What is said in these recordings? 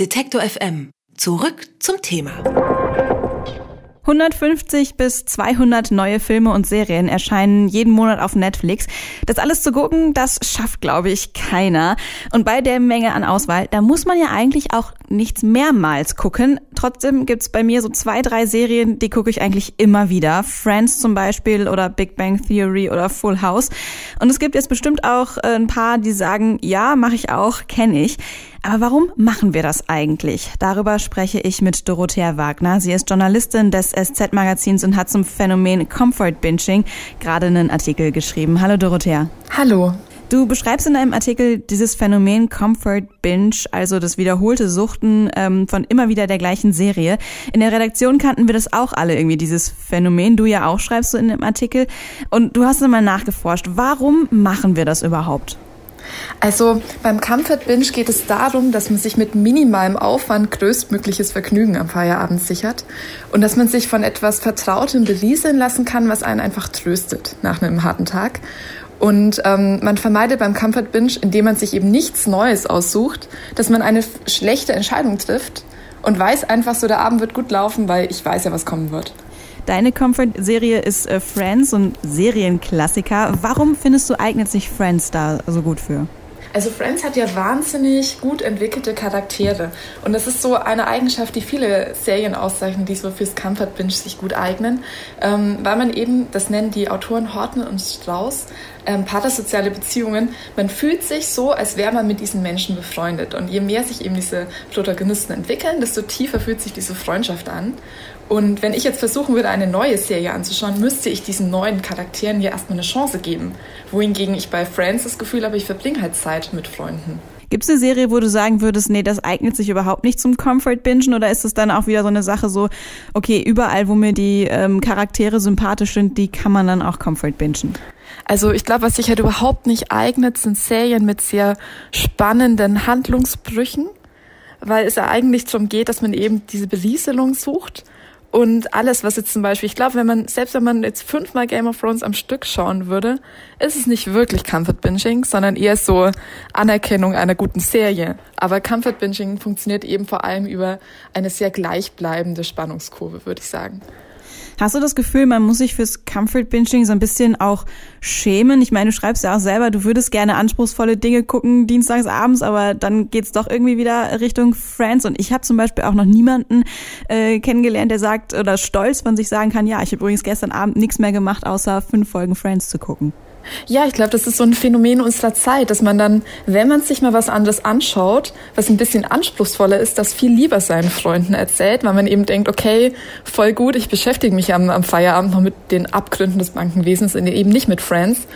Detektor FM. Zurück zum Thema. 150 bis 200 neue Filme und Serien erscheinen jeden Monat auf Netflix. Das alles zu gucken, das schafft, glaube ich, keiner. Und bei der Menge an Auswahl, da muss man ja eigentlich auch nichts mehrmals gucken. Trotzdem gibt's bei mir so zwei, drei Serien, die gucke ich eigentlich immer wieder. Friends zum Beispiel oder Big Bang Theory oder Full House. Und es gibt jetzt bestimmt auch äh, ein paar, die sagen, ja, mache ich auch, kenne ich. Aber warum machen wir das eigentlich? Darüber spreche ich mit Dorothea Wagner. Sie ist Journalistin des SZ-Magazins und hat zum Phänomen Comfort Binging gerade einen Artikel geschrieben. Hallo Dorothea. Hallo. Du beschreibst in einem Artikel dieses Phänomen Comfort Binge, also das wiederholte Suchten ähm, von immer wieder der gleichen Serie. In der Redaktion kannten wir das auch alle irgendwie, dieses Phänomen. Du ja auch schreibst du in dem Artikel. Und du hast einmal nachgeforscht. Warum machen wir das überhaupt? Also beim Comfort Binge geht es darum, dass man sich mit minimalem Aufwand größtmögliches Vergnügen am Feierabend sichert und dass man sich von etwas Vertrautem berieseln lassen kann, was einen einfach tröstet nach einem harten Tag. Und ähm, man vermeidet beim Comfort Binge, indem man sich eben nichts Neues aussucht, dass man eine schlechte Entscheidung trifft und weiß einfach so, der Abend wird gut laufen, weil ich weiß ja, was kommen wird. Deine Comfort-Serie ist äh, Friends und Serienklassiker. Warum findest du, eignet sich Friends da so gut für? Also Friends hat ja wahnsinnig gut entwickelte Charaktere. Und das ist so eine Eigenschaft, die viele Serien auszeichnen, die so fürs Comfort Binge sich gut eignen. Ähm, weil man eben, das nennen die Autoren Hortner und Strauß, ähm, parasoziale Beziehungen. Man fühlt sich so, als wäre man mit diesen Menschen befreundet. Und je mehr sich eben diese Protagonisten entwickeln, desto tiefer fühlt sich diese Freundschaft an. Und wenn ich jetzt versuchen würde, eine neue Serie anzuschauen, müsste ich diesen neuen Charakteren ja erstmal eine Chance geben. Wohingegen ich bei Friends das Gefühl habe, ich verbringe halt Zeit mit Freunden. Gibt es eine Serie, wo du sagen würdest, nee, das eignet sich überhaupt nicht zum Comfort-Bingen oder ist es dann auch wieder so eine Sache so, okay, überall, wo mir die ähm, Charaktere sympathisch sind, die kann man dann auch Comfort-Bingen? Also ich glaube, was sich halt überhaupt nicht eignet, sind Serien mit sehr spannenden Handlungsbrüchen, weil es ja eigentlich darum geht, dass man eben diese Berieselung sucht und alles, was jetzt zum Beispiel, ich glaube, wenn man, selbst wenn man jetzt fünfmal Game of Thrones am Stück schauen würde, ist es nicht wirklich Comfort Binging, sondern eher so Anerkennung einer guten Serie. Aber Comfort Binging funktioniert eben vor allem über eine sehr gleichbleibende Spannungskurve, würde ich sagen. Hast du das Gefühl, man muss sich fürs Comfort Binging so ein bisschen auch schämen? Ich meine, du schreibst ja auch selber, du würdest gerne anspruchsvolle Dinge gucken dienstags abends, aber dann geht's doch irgendwie wieder Richtung Friends. Und ich habe zum Beispiel auch noch niemanden äh, kennengelernt, der sagt oder stolz von sich sagen kann, ja, ich habe übrigens gestern Abend nichts mehr gemacht, außer fünf Folgen Friends zu gucken. Ja, ich glaube, das ist so ein Phänomen unserer Zeit, dass man dann, wenn man sich mal was anderes anschaut, was ein bisschen anspruchsvoller ist, das viel lieber seinen Freunden erzählt, weil man eben denkt, okay, voll gut, ich beschäftige mich am, am Feierabend noch mit den Abgründen des Bankenwesens und eben nicht mit Friends.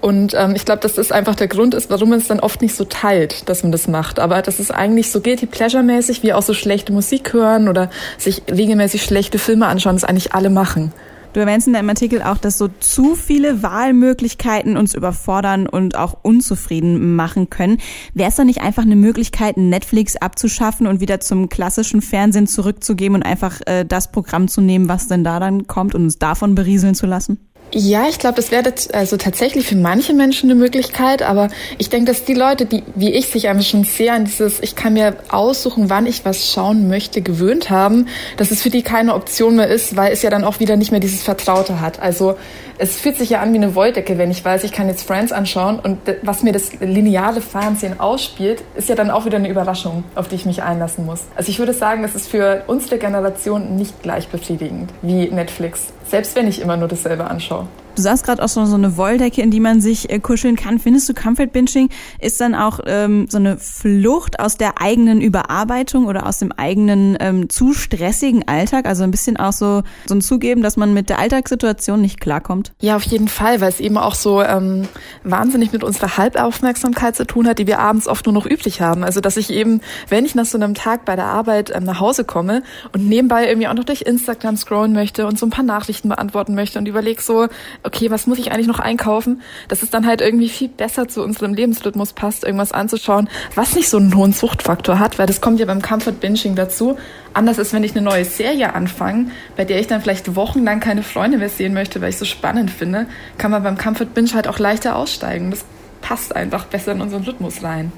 Und ähm, ich glaube, dass das einfach der Grund ist, warum man es dann oft nicht so teilt, dass man das macht. Aber das ist eigentlich so guilty pleasure-mäßig, wie auch so schlechte Musik hören oder sich regelmäßig schlechte Filme anschauen, das eigentlich alle machen. Du erwähnst in deinem Artikel auch, dass so zu viele Wahlmöglichkeiten uns überfordern und auch unzufrieden machen können. Wäre es dann nicht einfach eine Möglichkeit, Netflix abzuschaffen und wieder zum klassischen Fernsehen zurückzugeben und einfach äh, das Programm zu nehmen, was denn da dann kommt und uns davon berieseln zu lassen? Ja, ich glaube, das wäre also tatsächlich für manche Menschen eine Möglichkeit, aber ich denke, dass die Leute, die wie ich sich einfach schon sehr an dieses, ich kann mir aussuchen, wann ich was schauen möchte, gewöhnt haben, dass es für die keine Option mehr ist, weil es ja dann auch wieder nicht mehr dieses Vertraute hat. Also es fühlt sich ja an wie eine Wolldecke, wenn ich weiß, ich kann jetzt Friends anschauen und was mir das lineare Fernsehen ausspielt, ist ja dann auch wieder eine Überraschung, auf die ich mich einlassen muss. Also ich würde sagen, es ist für unsere Generation nicht gleich befriedigend wie Netflix, selbst wenn ich immer nur dasselbe anschaue. Du sagst gerade auch so, so eine Wolldecke, in die man sich äh, kuscheln kann. Findest du Comfort Binging ist dann auch ähm, so eine Flucht aus der eigenen Überarbeitung oder aus dem eigenen ähm, zu stressigen Alltag? Also ein bisschen auch so, so ein Zugeben, dass man mit der Alltagssituation nicht klarkommt? Ja, auf jeden Fall, weil es eben auch so ähm, wahnsinnig mit unserer Halbaufmerksamkeit zu tun hat, die wir abends oft nur noch üblich haben. Also dass ich eben, wenn ich nach so einem Tag bei der Arbeit ähm, nach Hause komme und nebenbei irgendwie auch noch durch Instagram scrollen möchte und so ein paar Nachrichten beantworten möchte und überlege so, okay, was muss ich eigentlich noch einkaufen, dass es dann halt irgendwie viel besser zu unserem Lebensrhythmus passt, irgendwas anzuschauen, was nicht so einen hohen Suchtfaktor hat, weil das kommt ja beim Comfort Binging dazu. Anders ist, wenn ich eine neue Serie anfange, bei der ich dann vielleicht wochenlang keine Freunde mehr sehen möchte, weil ich so spannend finde, kann man beim Comfort Binge halt auch leichter aussteigen. Das passt einfach besser in unseren Rhythmus rein.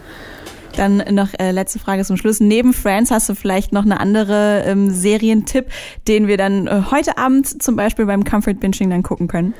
Dann noch äh, letzte Frage zum Schluss. Neben Friends hast du vielleicht noch eine andere ähm, Serientipp, den wir dann äh, heute Abend zum Beispiel beim Comfort Binging dann gucken können?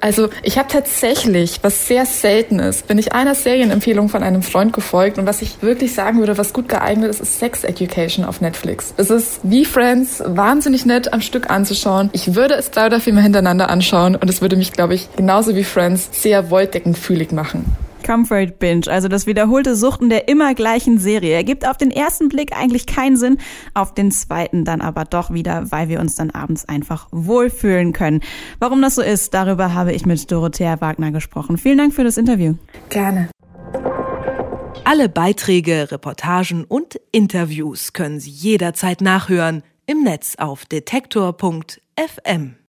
Also ich habe tatsächlich, was sehr selten ist, bin ich einer Serienempfehlung von einem Freund gefolgt und was ich wirklich sagen würde, was gut geeignet ist, ist Sex Education auf Netflix. Es ist wie Friends, wahnsinnig nett am Stück anzuschauen. Ich würde es drei oder viermal hintereinander anschauen und es würde mich, glaube ich, genauso wie Friends sehr wolldeckend fühlig machen. Comfort Binge, also das wiederholte Suchten der immer gleichen Serie. Ergibt auf den ersten Blick eigentlich keinen Sinn, auf den zweiten dann aber doch wieder, weil wir uns dann abends einfach wohlfühlen können. Warum das so ist, darüber habe ich mit Dorothea Wagner gesprochen. Vielen Dank für das Interview. Gerne. Alle Beiträge, Reportagen und Interviews können Sie jederzeit nachhören im Netz auf detektor.fm.